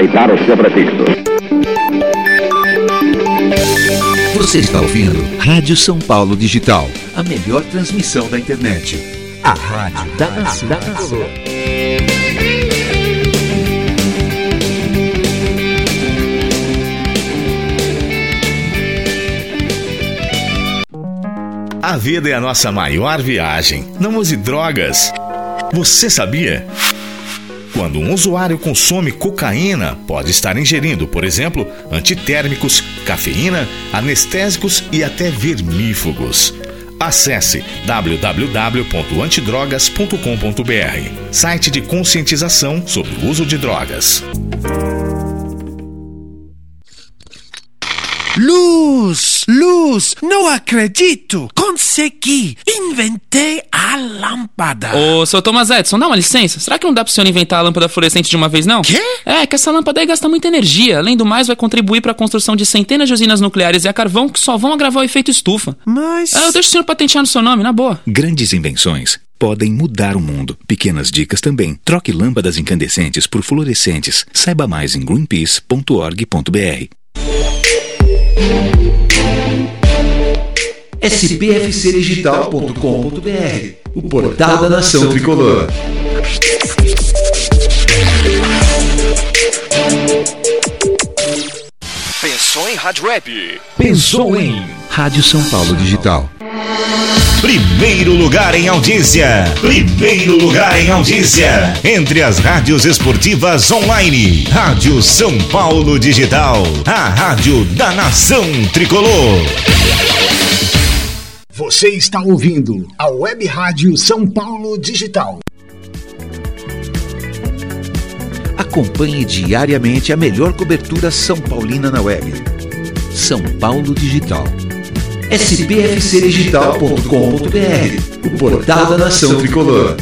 vai dar o seu prefixo. Você está ouvindo Rádio São Paulo Digital, a melhor transmissão da internet. A rádio da nação. A vida é a nossa maior viagem. Não use drogas. Você sabia? Quando um usuário consome cocaína, pode estar ingerindo, por exemplo, antitérmicos, cafeína, anestésicos e até vermífugos. Acesse www.antidrogas.com.br, site de conscientização sobre o uso de drogas. Luz, luz, não acredito! Consegui! Inventei a lâmpada! Ô, seu Thomas Edison, dá uma licença. Será que não dá pro senhor inventar a lâmpada fluorescente de uma vez, não? Quê? É, que essa lâmpada aí gasta muita energia. Além do mais, vai contribuir para a construção de centenas de usinas nucleares e a carvão que só vão agravar o efeito estufa. Mas. Ah, eu deixo o senhor patentear no seu nome, na boa. Grandes invenções podem mudar o mundo. Pequenas dicas também. Troque lâmpadas incandescentes por fluorescentes. Saiba mais em greenpeace.org.br. spfcdigital.com.br O portal da nação tricolor. Pensou em Rádio Web? Pensou em Rádio São Paulo Digital. Primeiro lugar em audiência. Primeiro lugar em audiência. Entre as rádios esportivas online. Rádio São Paulo Digital. A rádio da nação tricolor. Você está ouvindo a Web Rádio São Paulo Digital. Acompanhe diariamente a melhor cobertura São Paulina na web. São Paulo Digital. spfcdigital.com.br O portal da nação tricolor.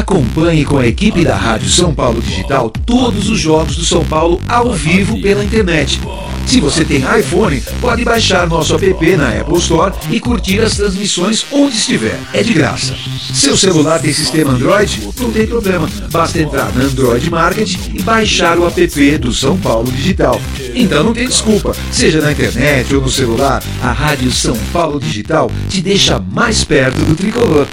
Acompanhe com a equipe da Rádio São Paulo Digital todos os jogos do São Paulo ao vivo pela internet. Se você tem iPhone, pode baixar nosso app na Apple Store e curtir as transmissões onde estiver. É de graça. Seu celular tem sistema Android? Não tem problema. Basta entrar na Android Market e baixar o app do São Paulo Digital. Então não tem desculpa. Seja na internet ou no celular, a Rádio São Paulo Digital te deixa mais perto do tricolor.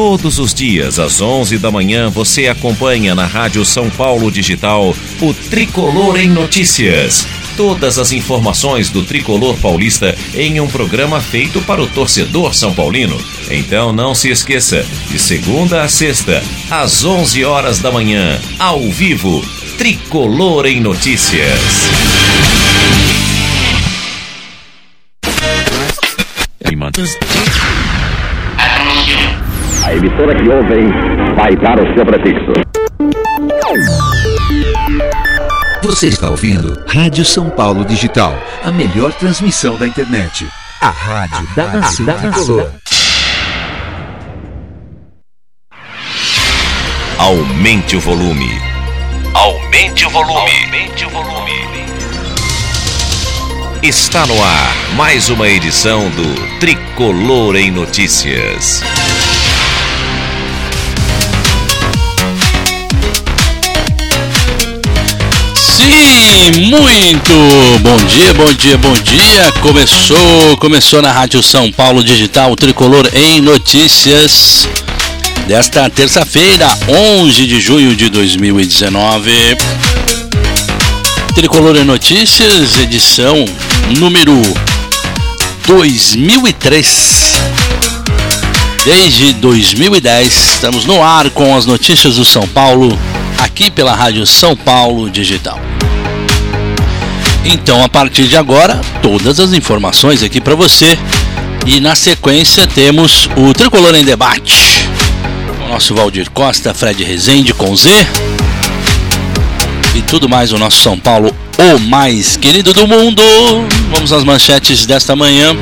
Todos os dias, às 11 da manhã, você acompanha na Rádio São Paulo Digital o Tricolor em Notícias. Todas as informações do tricolor paulista em um programa feito para o torcedor são paulino. Então não se esqueça, de segunda a sexta, às 11 horas da manhã, ao vivo, Tricolor em Notícias. A emissora que ouvem vai dar o seu prefixo. Você está ouvindo Rádio São Paulo Digital, a melhor transmissão da internet. A rádio da nação tricolor. Aumente o volume. Aumente o volume. Aumente o volume. Está no ar mais uma edição do Tricolor em Notícias. Sim, muito bom dia, bom dia, bom dia. Começou, começou na Rádio São Paulo Digital Tricolor em Notícias desta terça-feira, 11 de junho de 2019. Tricolor em Notícias, edição número 2003. Desde 2010, estamos no ar com as notícias do São Paulo, aqui pela Rádio São Paulo Digital. Então, a partir de agora, todas as informações aqui para você. E na sequência temos o Tricolor em Debate. O nosso Valdir Costa, Fred Rezende com Z. E tudo mais o nosso São Paulo, o mais querido do mundo. Vamos às manchetes desta manhã,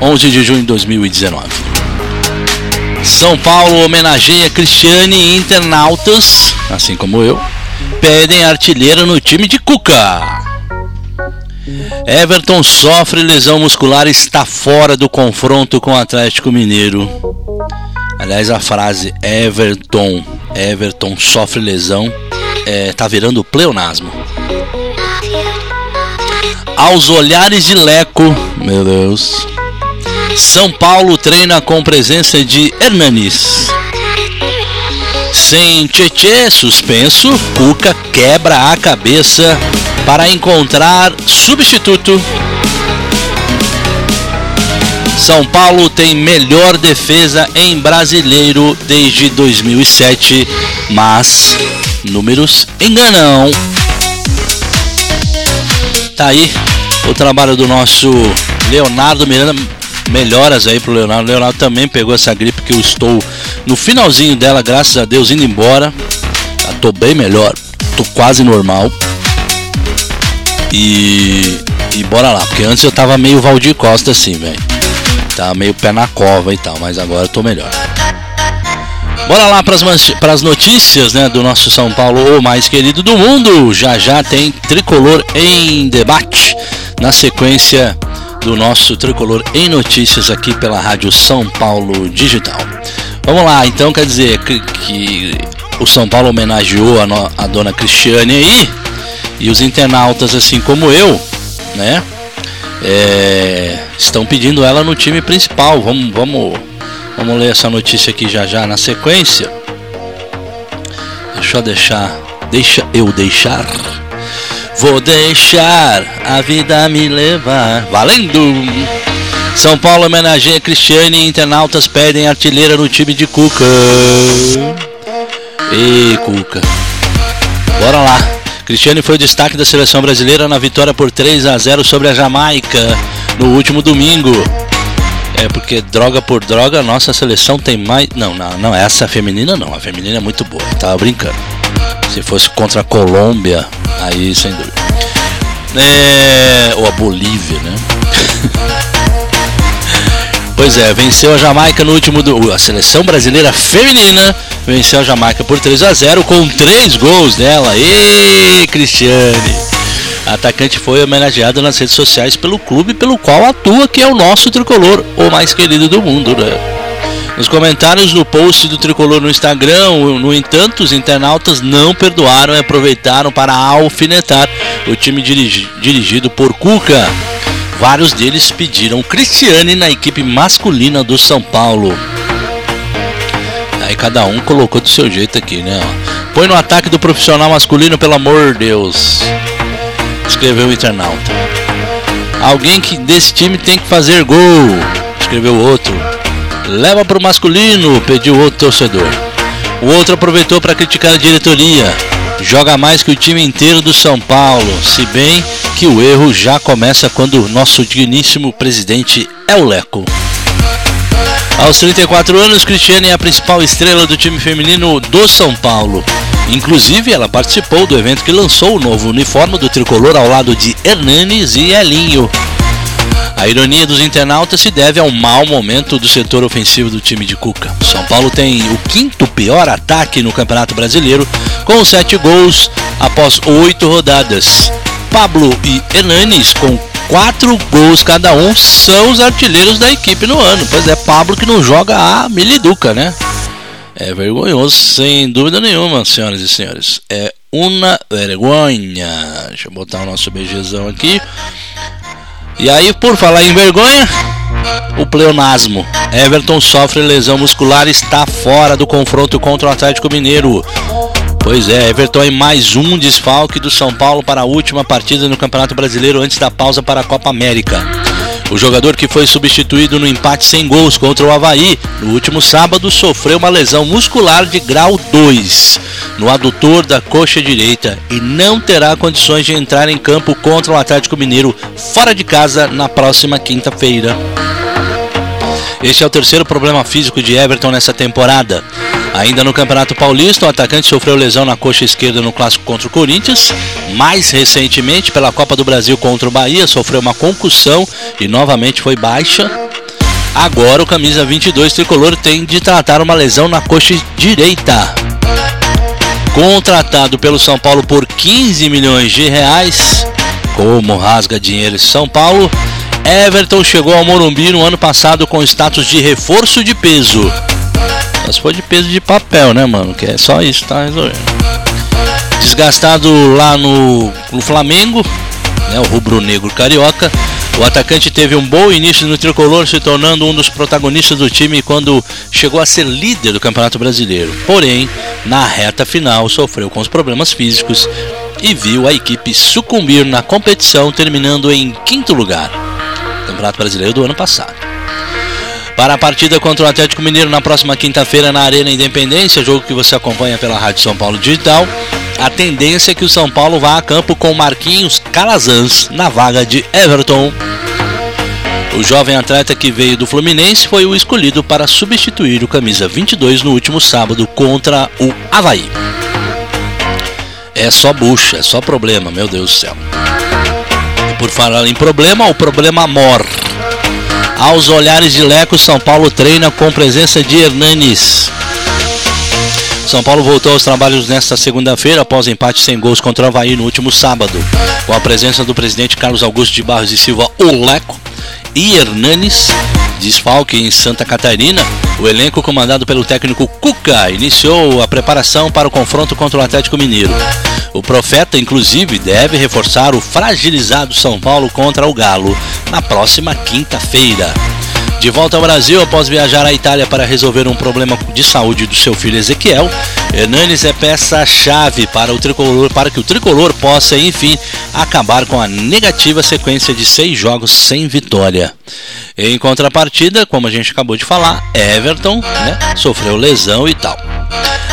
11 de junho de 2019. São Paulo homenageia Cristiane e internautas assim como eu, pedem artilheiro no time de Cuca. Everton sofre lesão muscular e está fora do confronto com o Atlético Mineiro. Aliás, a frase Everton, Everton sofre lesão, é, tá virando pleonasmo. Aos olhares de Leco, meu Deus. São Paulo treina com presença de Hernanis. Sem Tietê suspenso, Cuca quebra a cabeça para encontrar substituto. São Paulo tem melhor defesa em brasileiro desde 2007, mas números enganam. Tá aí o trabalho do nosso Leonardo Miranda. Melhoras aí pro Leonardo. O Leonardo também pegou essa gripe que eu estou no finalzinho dela, graças a Deus, indo embora. Já tô bem melhor, tô quase normal. E, e bora lá, porque antes eu tava meio Valdir Costa assim, velho. Tava meio pé na cova e tal, mas agora eu tô melhor. Bora lá para as notícias né, do nosso São Paulo, o mais querido do mundo. Já já tem tricolor em debate na sequência do nosso tricolor em notícias aqui pela Rádio São Paulo Digital. Vamos lá, então quer dizer que, que o São Paulo homenageou a, no, a dona Cristiane aí e os internautas, assim como eu, né, é, estão pedindo ela no time principal. Vamos, vamos Vamos ler essa notícia aqui já já na sequência. Deixa eu deixar. Deixa eu deixar. Vou deixar a vida me levar. Valendo! São Paulo homenageia Cristiane e internautas pedem artilheira no time de Cuca. Ei, Cuca. Bora lá. Cristiane foi o destaque da seleção brasileira na vitória por 3 a 0 sobre a Jamaica no último domingo. É porque droga por droga, nossa seleção tem mais. Não, não, não, essa feminina não. A feminina é muito boa. Tava brincando. Se fosse contra a Colômbia, aí sem dúvida. É... Ou a Bolívia, né? pois é, venceu a Jamaica no último. Do... A seleção brasileira feminina venceu a Jamaica por 3 a 0 com três gols dela. E Cristiane! A atacante foi homenageada nas redes sociais pelo clube pelo qual atua, que é o nosso tricolor, o mais querido do mundo, né? Nos comentários do post do tricolor no Instagram, no entanto, os internautas não perdoaram e aproveitaram para alfinetar o time dirigi dirigido por Cuca. Vários deles pediram Cristiane na equipe masculina do São Paulo. Aí cada um colocou do seu jeito aqui, né? Põe no ataque do profissional masculino, pelo amor de Deus escreveu o internauta. Alguém que desse time tem que fazer gol, escreveu outro. Leva para o masculino, pediu outro torcedor. O outro aproveitou para criticar a diretoria. Joga mais que o time inteiro do São Paulo, se bem que o erro já começa quando o nosso digníssimo presidente é o Leco. Aos 34 anos, Cristiane é a principal estrela do time feminino do São Paulo. Inclusive, ela participou do evento que lançou o novo uniforme do tricolor ao lado de Hernanes e Elinho. A ironia dos internautas se deve ao mau momento do setor ofensivo do time de Cuca. São Paulo tem o quinto pior ataque no Campeonato Brasileiro, com sete gols após oito rodadas. Pablo e Hernanes, com quatro gols cada um, são os artilheiros da equipe no ano. Pois é, Pablo que não joga a Miliduca, né? É vergonhoso, sem dúvida nenhuma, senhoras e senhores. É uma vergonha. Deixa eu botar o nosso beijezão aqui. E aí, por falar em vergonha, o pleonasmo. Everton sofre lesão muscular e está fora do confronto contra o Atlético Mineiro. Pois é, Everton é mais um desfalque do São Paulo para a última partida no Campeonato Brasileiro antes da pausa para a Copa América. O jogador que foi substituído no empate sem gols contra o Havaí no último sábado sofreu uma lesão muscular de grau 2 no adutor da coxa direita e não terá condições de entrar em campo contra o Atlético Mineiro fora de casa na próxima quinta-feira. Este é o terceiro problema físico de Everton nessa temporada. Ainda no Campeonato Paulista, o atacante sofreu lesão na coxa esquerda no clássico contra o Corinthians. Mais recentemente, pela Copa do Brasil contra o Bahia, sofreu uma concussão e novamente foi baixa. Agora, o camisa 22 tricolor tem de tratar uma lesão na coxa direita. Contratado pelo São Paulo por 15 milhões de reais. Como rasga dinheiro São Paulo, Everton chegou ao Morumbi no ano passado com status de reforço de peso. Mas foi de peso de papel, né, mano? Que é só isso, tá resolvendo. Desgastado lá no, no Flamengo, né, o rubro-negro carioca, o atacante teve um bom início no tricolor, se tornando um dos protagonistas do time quando chegou a ser líder do Campeonato Brasileiro. Porém, na reta final, sofreu com os problemas físicos e viu a equipe sucumbir na competição, terminando em quinto lugar. Campeonato Brasileiro do ano passado. Para a partida contra o Atlético Mineiro na próxima quinta-feira na Arena Independência, jogo que você acompanha pela Rádio São Paulo Digital, a tendência é que o São Paulo vá a campo com Marquinhos Calazans na vaga de Everton. O jovem atleta que veio do Fluminense foi o escolhido para substituir o camisa 22 no último sábado contra o Havaí. É só bucha, é só problema, meu Deus do céu. Por falar em problema, o problema mor. Aos olhares de Leco, São Paulo treina com presença de Hernanes. São Paulo voltou aos trabalhos nesta segunda-feira após empate sem gols contra o Havaí no último sábado, com a presença do presidente Carlos Augusto de Barros e Silva, o Leco, e Hernanes, desfalque em Santa Catarina, o elenco comandado pelo técnico Cuca iniciou a preparação para o confronto contra o Atlético Mineiro. O Profeta, inclusive, deve reforçar o fragilizado São Paulo contra o Galo na próxima quinta-feira. De volta ao Brasil, após viajar à Itália para resolver um problema de saúde do seu filho Ezequiel, Hernanes é peça-chave para, o tricolor, para que o tricolor possa, enfim, acabar com a negativa sequência de seis jogos sem vitória. Em contrapartida, como a gente acabou de falar, Everton né, sofreu lesão e tal.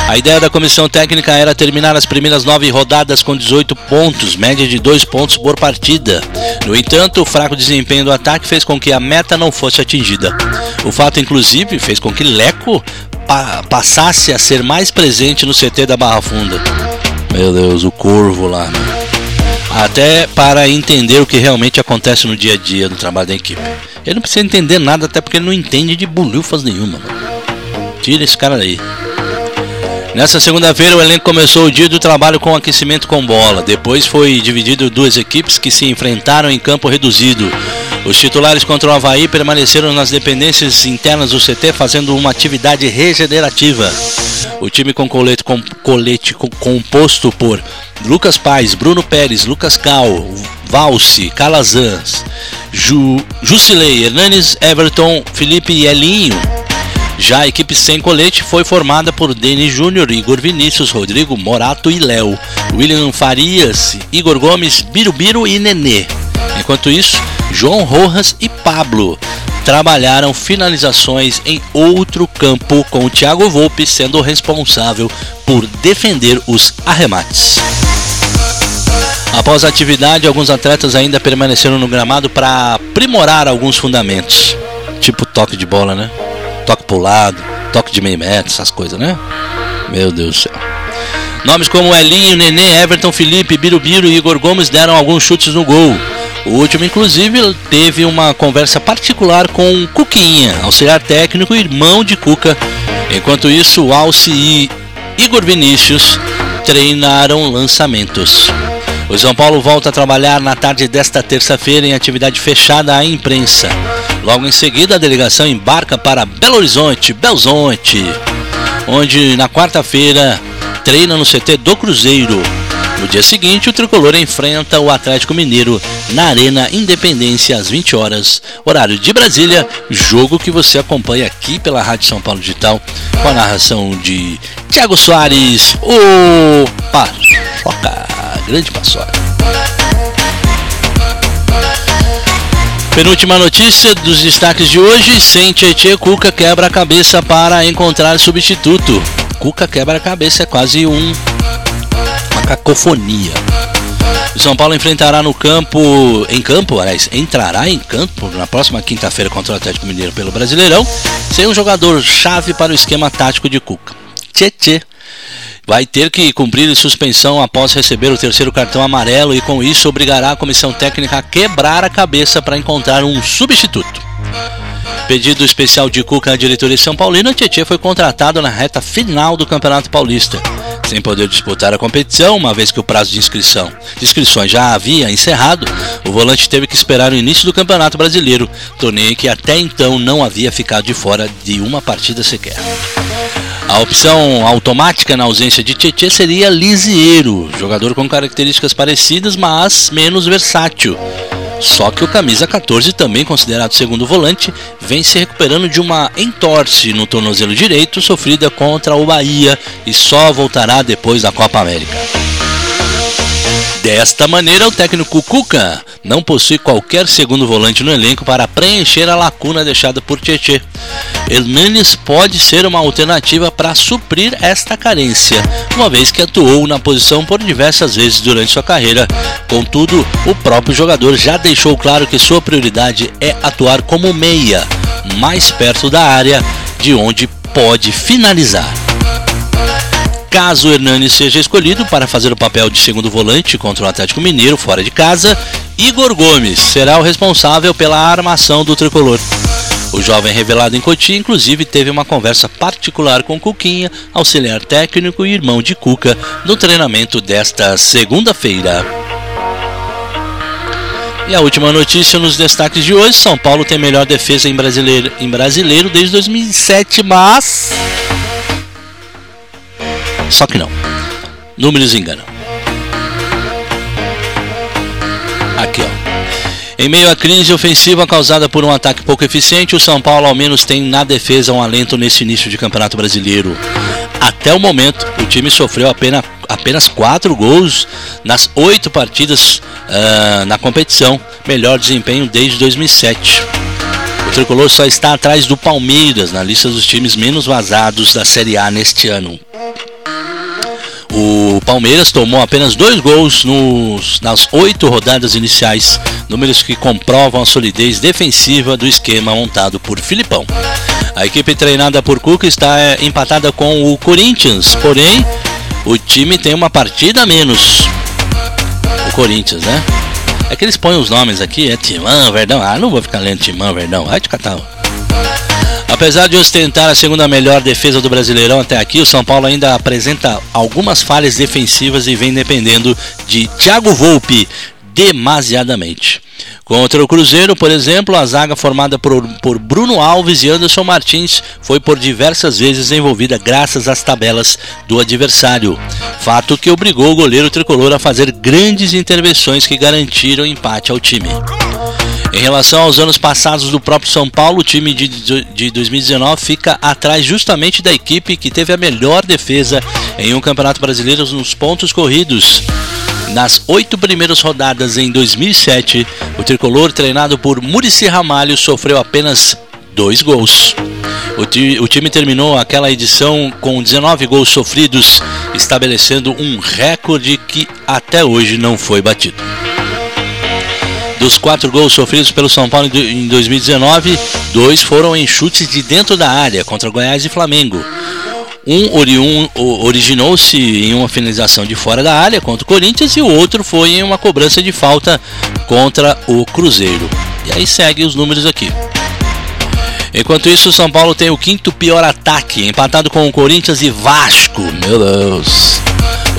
A ideia da comissão técnica era terminar as primeiras nove rodadas com 18 pontos, média de dois pontos por partida. No entanto, o fraco desempenho do ataque fez com que a meta não fosse atingida. O fato, inclusive, fez com que Leco pa passasse a ser mais presente no CT da Barra Funda. Meu Deus, o corvo lá. Né? Até para entender o que realmente acontece no dia a dia do trabalho da equipe. Ele não precisa entender nada, até porque ele não entende de bolhufas nenhuma. Mano. Tira esse cara daí. Nessa segunda-feira, o elenco começou o dia do trabalho com aquecimento com bola. Depois foi dividido duas equipes que se enfrentaram em campo reduzido. Os titulares contra o Havaí permaneceram nas dependências internas do CT fazendo uma atividade regenerativa. O time com colete, com colete composto por Lucas Paz, Bruno Pérez, Lucas Cal, Valse, Calazans, Ju, Jusilei, Hernanes, Everton, Felipe e Elinho já a equipe sem colete foi formada por Denis Júnior, Igor Vinícius, Rodrigo Morato e Léo, William Farias, Igor Gomes, Birubiru e Nenê. Enquanto isso, João Rojas e Pablo trabalharam finalizações em outro campo, com o Thiago Volpe sendo responsável por defender os arremates. Após a atividade, alguns atletas ainda permaneceram no gramado para aprimorar alguns fundamentos, tipo toque de bola, né? Toque pro lado, toque de meio metro, essas coisas, né? Meu Deus do céu. Nomes como Elinho, Nenê, Everton, Felipe, Birubiru e Igor Gomes deram alguns chutes no gol. O último, inclusive, teve uma conversa particular com Cuquinha, auxiliar técnico e irmão de Cuca. Enquanto isso, Alce e Igor Vinícius treinaram lançamentos. O São Paulo volta a trabalhar na tarde desta terça-feira em atividade fechada à imprensa. Logo em seguida, a delegação embarca para Belo Horizonte, Belzonte, onde na quarta-feira treina no CT do Cruzeiro. No dia seguinte, o tricolor enfrenta o Atlético Mineiro na Arena Independência às 20 horas, horário de Brasília, jogo que você acompanha aqui pela Rádio São Paulo Digital, com a narração de Thiago Soares, o Paçoca, grande Paçoca. Penúltima notícia dos destaques de hoje: sem Tietê, Cuca quebra a cabeça para encontrar substituto. Cuca quebra a cabeça, é quase um uma cacofonia. O São Paulo enfrentará no campo, em campo, aliás, entrará em campo na próxima quinta-feira contra o Atlético Mineiro pelo Brasileirão, sem um jogador chave para o esquema tático de Cuca. Tietê vai ter que cumprir suspensão após receber o terceiro cartão amarelo e com isso obrigará a comissão técnica a quebrar a cabeça para encontrar um substituto. Pedido especial de Cuca à diretoria São Paulina, Tietchan foi contratado na reta final do Campeonato Paulista. Sem poder disputar a competição, uma vez que o prazo de inscrição de inscrições já havia encerrado, o volante teve que esperar o início do Campeonato Brasileiro, torneio que até então não havia ficado de fora de uma partida sequer. A opção automática na ausência de Tietê seria Lisieiro, jogador com características parecidas, mas menos versátil. Só que o camisa 14, também considerado segundo volante, vem se recuperando de uma entorse no tornozelo direito sofrida contra o Bahia e só voltará depois da Copa América. Desta maneira, o técnico Cuca não possui qualquer segundo volante no elenco para preencher a lacuna deixada por Tietê. Hernanes pode ser uma alternativa para suprir esta carência, uma vez que atuou na posição por diversas vezes durante sua carreira. Contudo, o próprio jogador já deixou claro que sua prioridade é atuar como meia, mais perto da área, de onde pode finalizar. Caso Hernani seja escolhido para fazer o papel de segundo volante contra o Atlético Mineiro fora de casa, Igor Gomes será o responsável pela armação do tricolor. O jovem revelado em Cotia, inclusive, teve uma conversa particular com Cuquinha, auxiliar técnico e irmão de Cuca, no treinamento desta segunda-feira. E a última notícia nos destaques de hoje: São Paulo tem melhor defesa em brasileiro, em brasileiro desde 2007, mas só que não. Números enganam. Aqui, ó. Em meio à crise ofensiva causada por um ataque pouco eficiente, o São Paulo ao menos tem na defesa um alento nesse início de Campeonato Brasileiro. Até o momento, o time sofreu apenas, apenas quatro gols nas oito partidas uh, na competição, melhor desempenho desde 2007. O tricolor só está atrás do Palmeiras na lista dos times menos vazados da Série A neste ano. O Palmeiras tomou apenas dois gols nos, nas oito rodadas iniciais, números que comprovam a solidez defensiva do esquema montado por Filipão. A equipe treinada por Cuca está é, empatada com o Corinthians, porém o time tem uma partida a menos. O Corinthians, né? É que eles põem os nomes aqui, é Timão, Verdão. Ah, não vou ficar lendo Timão, Verdão. Vai de catar. Apesar de ostentar a segunda melhor defesa do Brasileirão até aqui, o São Paulo ainda apresenta algumas falhas defensivas e vem dependendo de Thiago Volpe demasiadamente. Contra o Cruzeiro, por exemplo, a zaga formada por, por, Bruno Alves e Anderson Martins foi por diversas vezes envolvida graças às tabelas do adversário. Fato que obrigou o goleiro tricolor a fazer grandes intervenções que garantiram empate ao time. Em relação aos anos passados do próprio São Paulo, o time de, de 2019 fica atrás justamente da equipe que teve a melhor defesa em um Campeonato Brasileiro nos pontos corridos. Nas oito primeiras rodadas em 2007, o tricolor, treinado por Murici Ramalho, sofreu apenas dois gols. O, o, time terminou aquela edição com 19 gols sofridos, estabelecendo um recorde que até hoje não foi batido. Dos quatro gols sofridos pelo São Paulo em 2019, dois foram em chutes de dentro da área contra Goiás e Flamengo. Um originou-se em uma finalização de fora da área contra o Corinthians e o outro foi em uma cobrança de falta contra o Cruzeiro. E aí segue os números aqui. Enquanto isso, o São Paulo tem o quinto pior ataque, empatado com o Corinthians e Vasco. Meu Deus.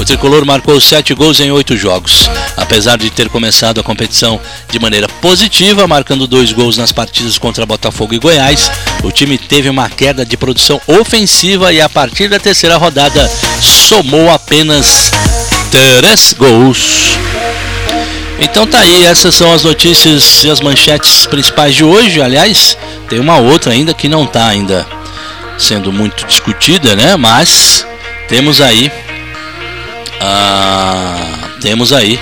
O tricolor marcou 7 gols em 8 jogos. Apesar de ter começado a competição de maneira positiva, marcando dois gols nas partidas contra Botafogo e Goiás, o time teve uma queda de produção ofensiva e a partir da terceira rodada somou apenas 3 gols. Então tá aí, essas são as notícias e as manchetes principais de hoje. Aliás, tem uma outra ainda que não está ainda sendo muito discutida, né? Mas temos aí ah, temos aí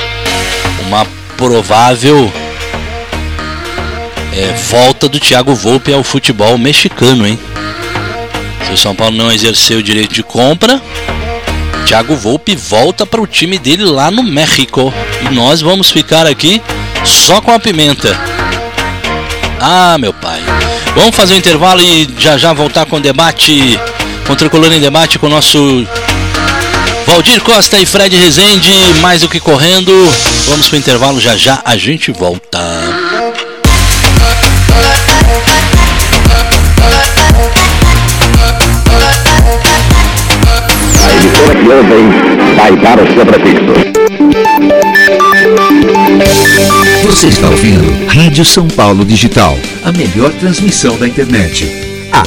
uma provável é, volta do Thiago Volpe ao futebol mexicano, hein? Se o São Paulo não exercer o direito de compra, Thiago Volpe volta para o time dele lá no México. E nós vamos ficar aqui só com a pimenta. Ah, meu pai. Vamos fazer um intervalo e já já voltar com o debate, com o Tricolor em Debate com o nosso Valdir Costa e Fred Rezende, mais do que correndo. Vamos para o intervalo, já já a gente volta. A emissora que ouvem vai para o seu prefixo. Você está ouvindo Rádio São Paulo Digital, a melhor transmissão da internet.